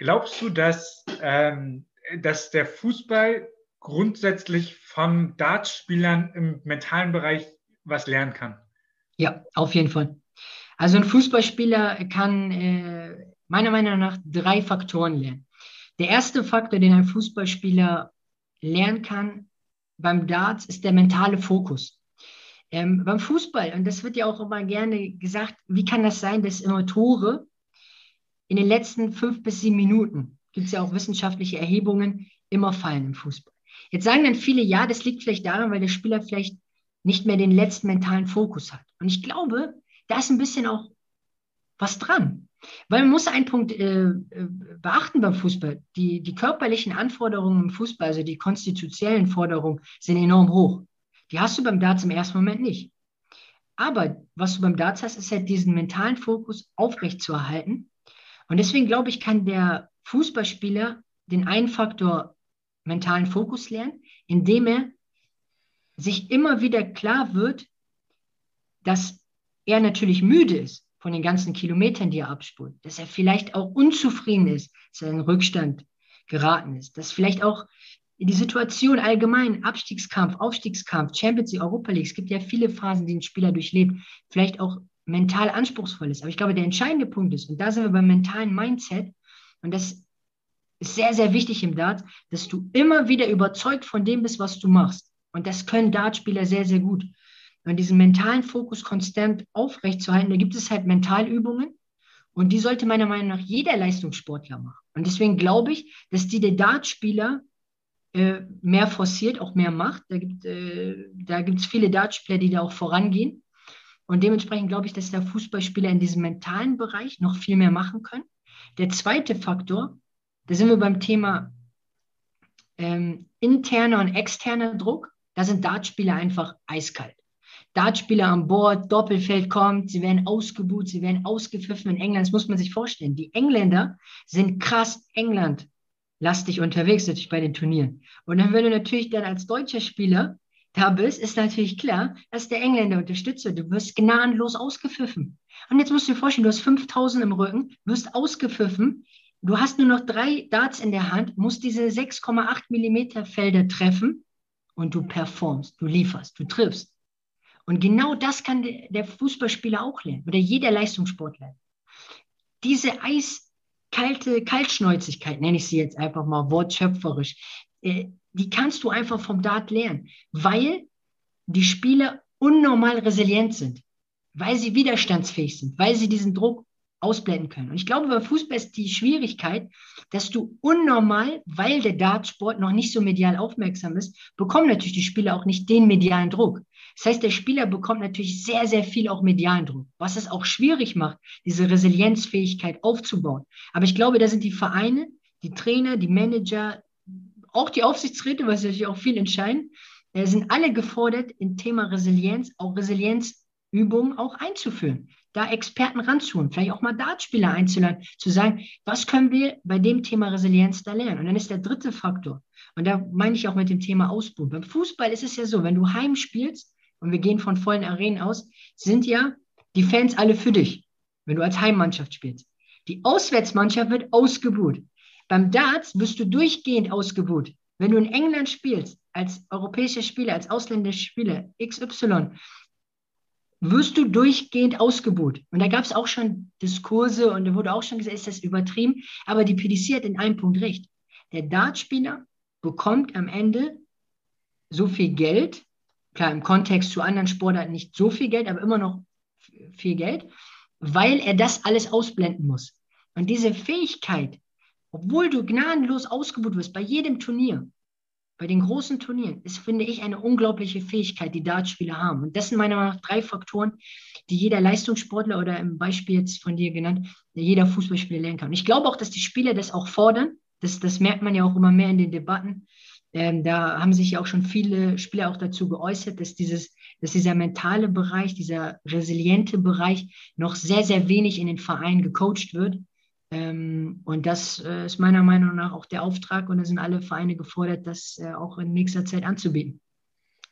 Glaubst du, dass, ähm, dass der Fußball grundsätzlich von Dartspielern im mentalen Bereich was lernen kann? Ja, auf jeden Fall. Also ein Fußballspieler kann äh, meiner Meinung nach drei Faktoren lernen. Der erste Faktor, den ein Fußballspieler lernen kann beim Darts, ist der mentale Fokus. Ähm, beim Fußball, und das wird ja auch immer gerne gesagt, wie kann das sein, dass immer Tore in den letzten fünf bis sieben Minuten, gibt es ja auch wissenschaftliche Erhebungen, immer fallen im Fußball. Jetzt sagen dann viele, ja, das liegt vielleicht daran, weil der Spieler vielleicht nicht mehr den letzten mentalen Fokus hat. Und ich glaube, da ist ein bisschen auch was dran. Weil man muss einen Punkt äh, äh, beachten beim Fußball. Die, die körperlichen Anforderungen im Fußball, also die konstitutionellen Forderungen, sind enorm hoch. Die hast du beim Darts im ersten Moment nicht. Aber was du beim Darts hast, ist halt diesen mentalen Fokus aufrechtzuerhalten. Und deswegen glaube ich, kann der Fußballspieler den einen Faktor mentalen Fokus lernen, indem er sich immer wieder klar wird, dass er natürlich müde ist von den ganzen Kilometern, die er abspult, dass er vielleicht auch unzufrieden ist, dass er in Rückstand geraten ist, dass vielleicht auch die Situation allgemein, Abstiegskampf, Aufstiegskampf, Champions League, Europa League, es gibt ja viele Phasen, die ein Spieler durchlebt, vielleicht auch mental anspruchsvoll ist. Aber ich glaube, der entscheidende Punkt ist, und da sind wir beim mentalen Mindset, und das ist sehr, sehr wichtig im Dart, dass du immer wieder überzeugt von dem bist, was du machst. Und das können Dartspieler sehr, sehr gut. Und diesen mentalen Fokus konstant aufrechtzuerhalten, da gibt es halt Mentalübungen. Und die sollte meiner Meinung nach jeder Leistungssportler machen. Und deswegen glaube ich, dass die der Dartspieler äh, mehr forciert, auch mehr macht. Da gibt es äh, viele Dartspieler, die da auch vorangehen. Und dementsprechend glaube ich, dass der Fußballspieler in diesem mentalen Bereich noch viel mehr machen können. Der zweite Faktor, da sind wir beim Thema ähm, interner und externer Druck. Da sind Dartspieler einfach eiskalt. Dartspieler an Bord, Doppelfeld kommt, sie werden ausgebuht, sie werden ausgepfiffen in England. Das muss man sich vorstellen. Die Engländer sind krass England lastig unterwegs, natürlich bei den Turnieren. Und dann, wenn du natürlich dann als deutscher Spieler da bist, ist natürlich klar, dass der Engländer unterstützt wird. Du wirst gnadenlos ausgepfiffen. Und jetzt musst du dir vorstellen, du hast 5000 im Rücken, wirst ausgepfiffen. Du hast nur noch drei Darts in der Hand, musst diese 6,8 Millimeter Felder treffen und du performst, du lieferst, du triffst. Und genau das kann der Fußballspieler auch lernen oder jeder Leistungssportler. Diese eiskalte Kaltschnäuzigkeit, nenne ich sie jetzt einfach mal wortschöpferisch, äh, die kannst du einfach vom Dart lernen, weil die Spieler unnormal resilient sind, weil sie widerstandsfähig sind, weil sie diesen Druck ausblenden können. Und ich glaube, bei Fußball ist die Schwierigkeit, dass du unnormal, weil der Dartsport noch nicht so medial aufmerksam ist, bekommen natürlich die Spieler auch nicht den medialen Druck. Das heißt, der Spieler bekommt natürlich sehr, sehr viel auch medialen Druck, was es auch schwierig macht, diese Resilienzfähigkeit aufzubauen. Aber ich glaube, da sind die Vereine, die Trainer, die Manager, auch die Aufsichtsräte, was natürlich auch viel entscheiden, äh, sind alle gefordert, im Thema Resilienz, auch Resilienzübungen auch einzuführen da Experten ranzuholen, vielleicht auch mal Dartspieler einzuladen, zu sagen, was können wir bei dem Thema Resilienz da lernen? Und dann ist der dritte Faktor, und da meine ich auch mit dem Thema Ausbruch. Beim Fußball ist es ja so, wenn du heim spielst, und wir gehen von vollen Arenen aus, sind ja die Fans alle für dich, wenn du als Heimmannschaft spielst. Die Auswärtsmannschaft wird ausgebuht. Beim Darts wirst du durchgehend ausgebuht. Wenn du in England spielst, als europäischer Spieler, als ausländischer Spieler, XY, wirst du durchgehend ausgebucht. Und da gab es auch schon Diskurse und da wurde auch schon gesagt, ist das übertrieben? Aber die PDC hat in einem Punkt recht. Der Dartspieler bekommt am Ende so viel Geld, klar im Kontext zu anderen Sportarten nicht so viel Geld, aber immer noch viel Geld, weil er das alles ausblenden muss. Und diese Fähigkeit, obwohl du gnadenlos ausgebucht wirst bei jedem Turnier, bei den großen Turnieren ist, finde ich, eine unglaubliche Fähigkeit, die Dartspieler haben. Und das sind meiner Meinung nach drei Faktoren, die jeder Leistungssportler oder im Beispiel jetzt von dir genannt, jeder Fußballspieler lernen kann. Und ich glaube auch, dass die Spieler das auch fordern. Das, das merkt man ja auch immer mehr in den Debatten. Ähm, da haben sich ja auch schon viele Spieler auch dazu geäußert, dass, dieses, dass dieser mentale Bereich, dieser resiliente Bereich noch sehr, sehr wenig in den Vereinen gecoacht wird. Ähm, und das äh, ist meiner Meinung nach auch der Auftrag und da sind alle Vereine gefordert, das äh, auch in nächster Zeit anzubieten,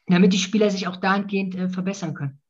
damit die Spieler sich auch dahingehend äh, verbessern können.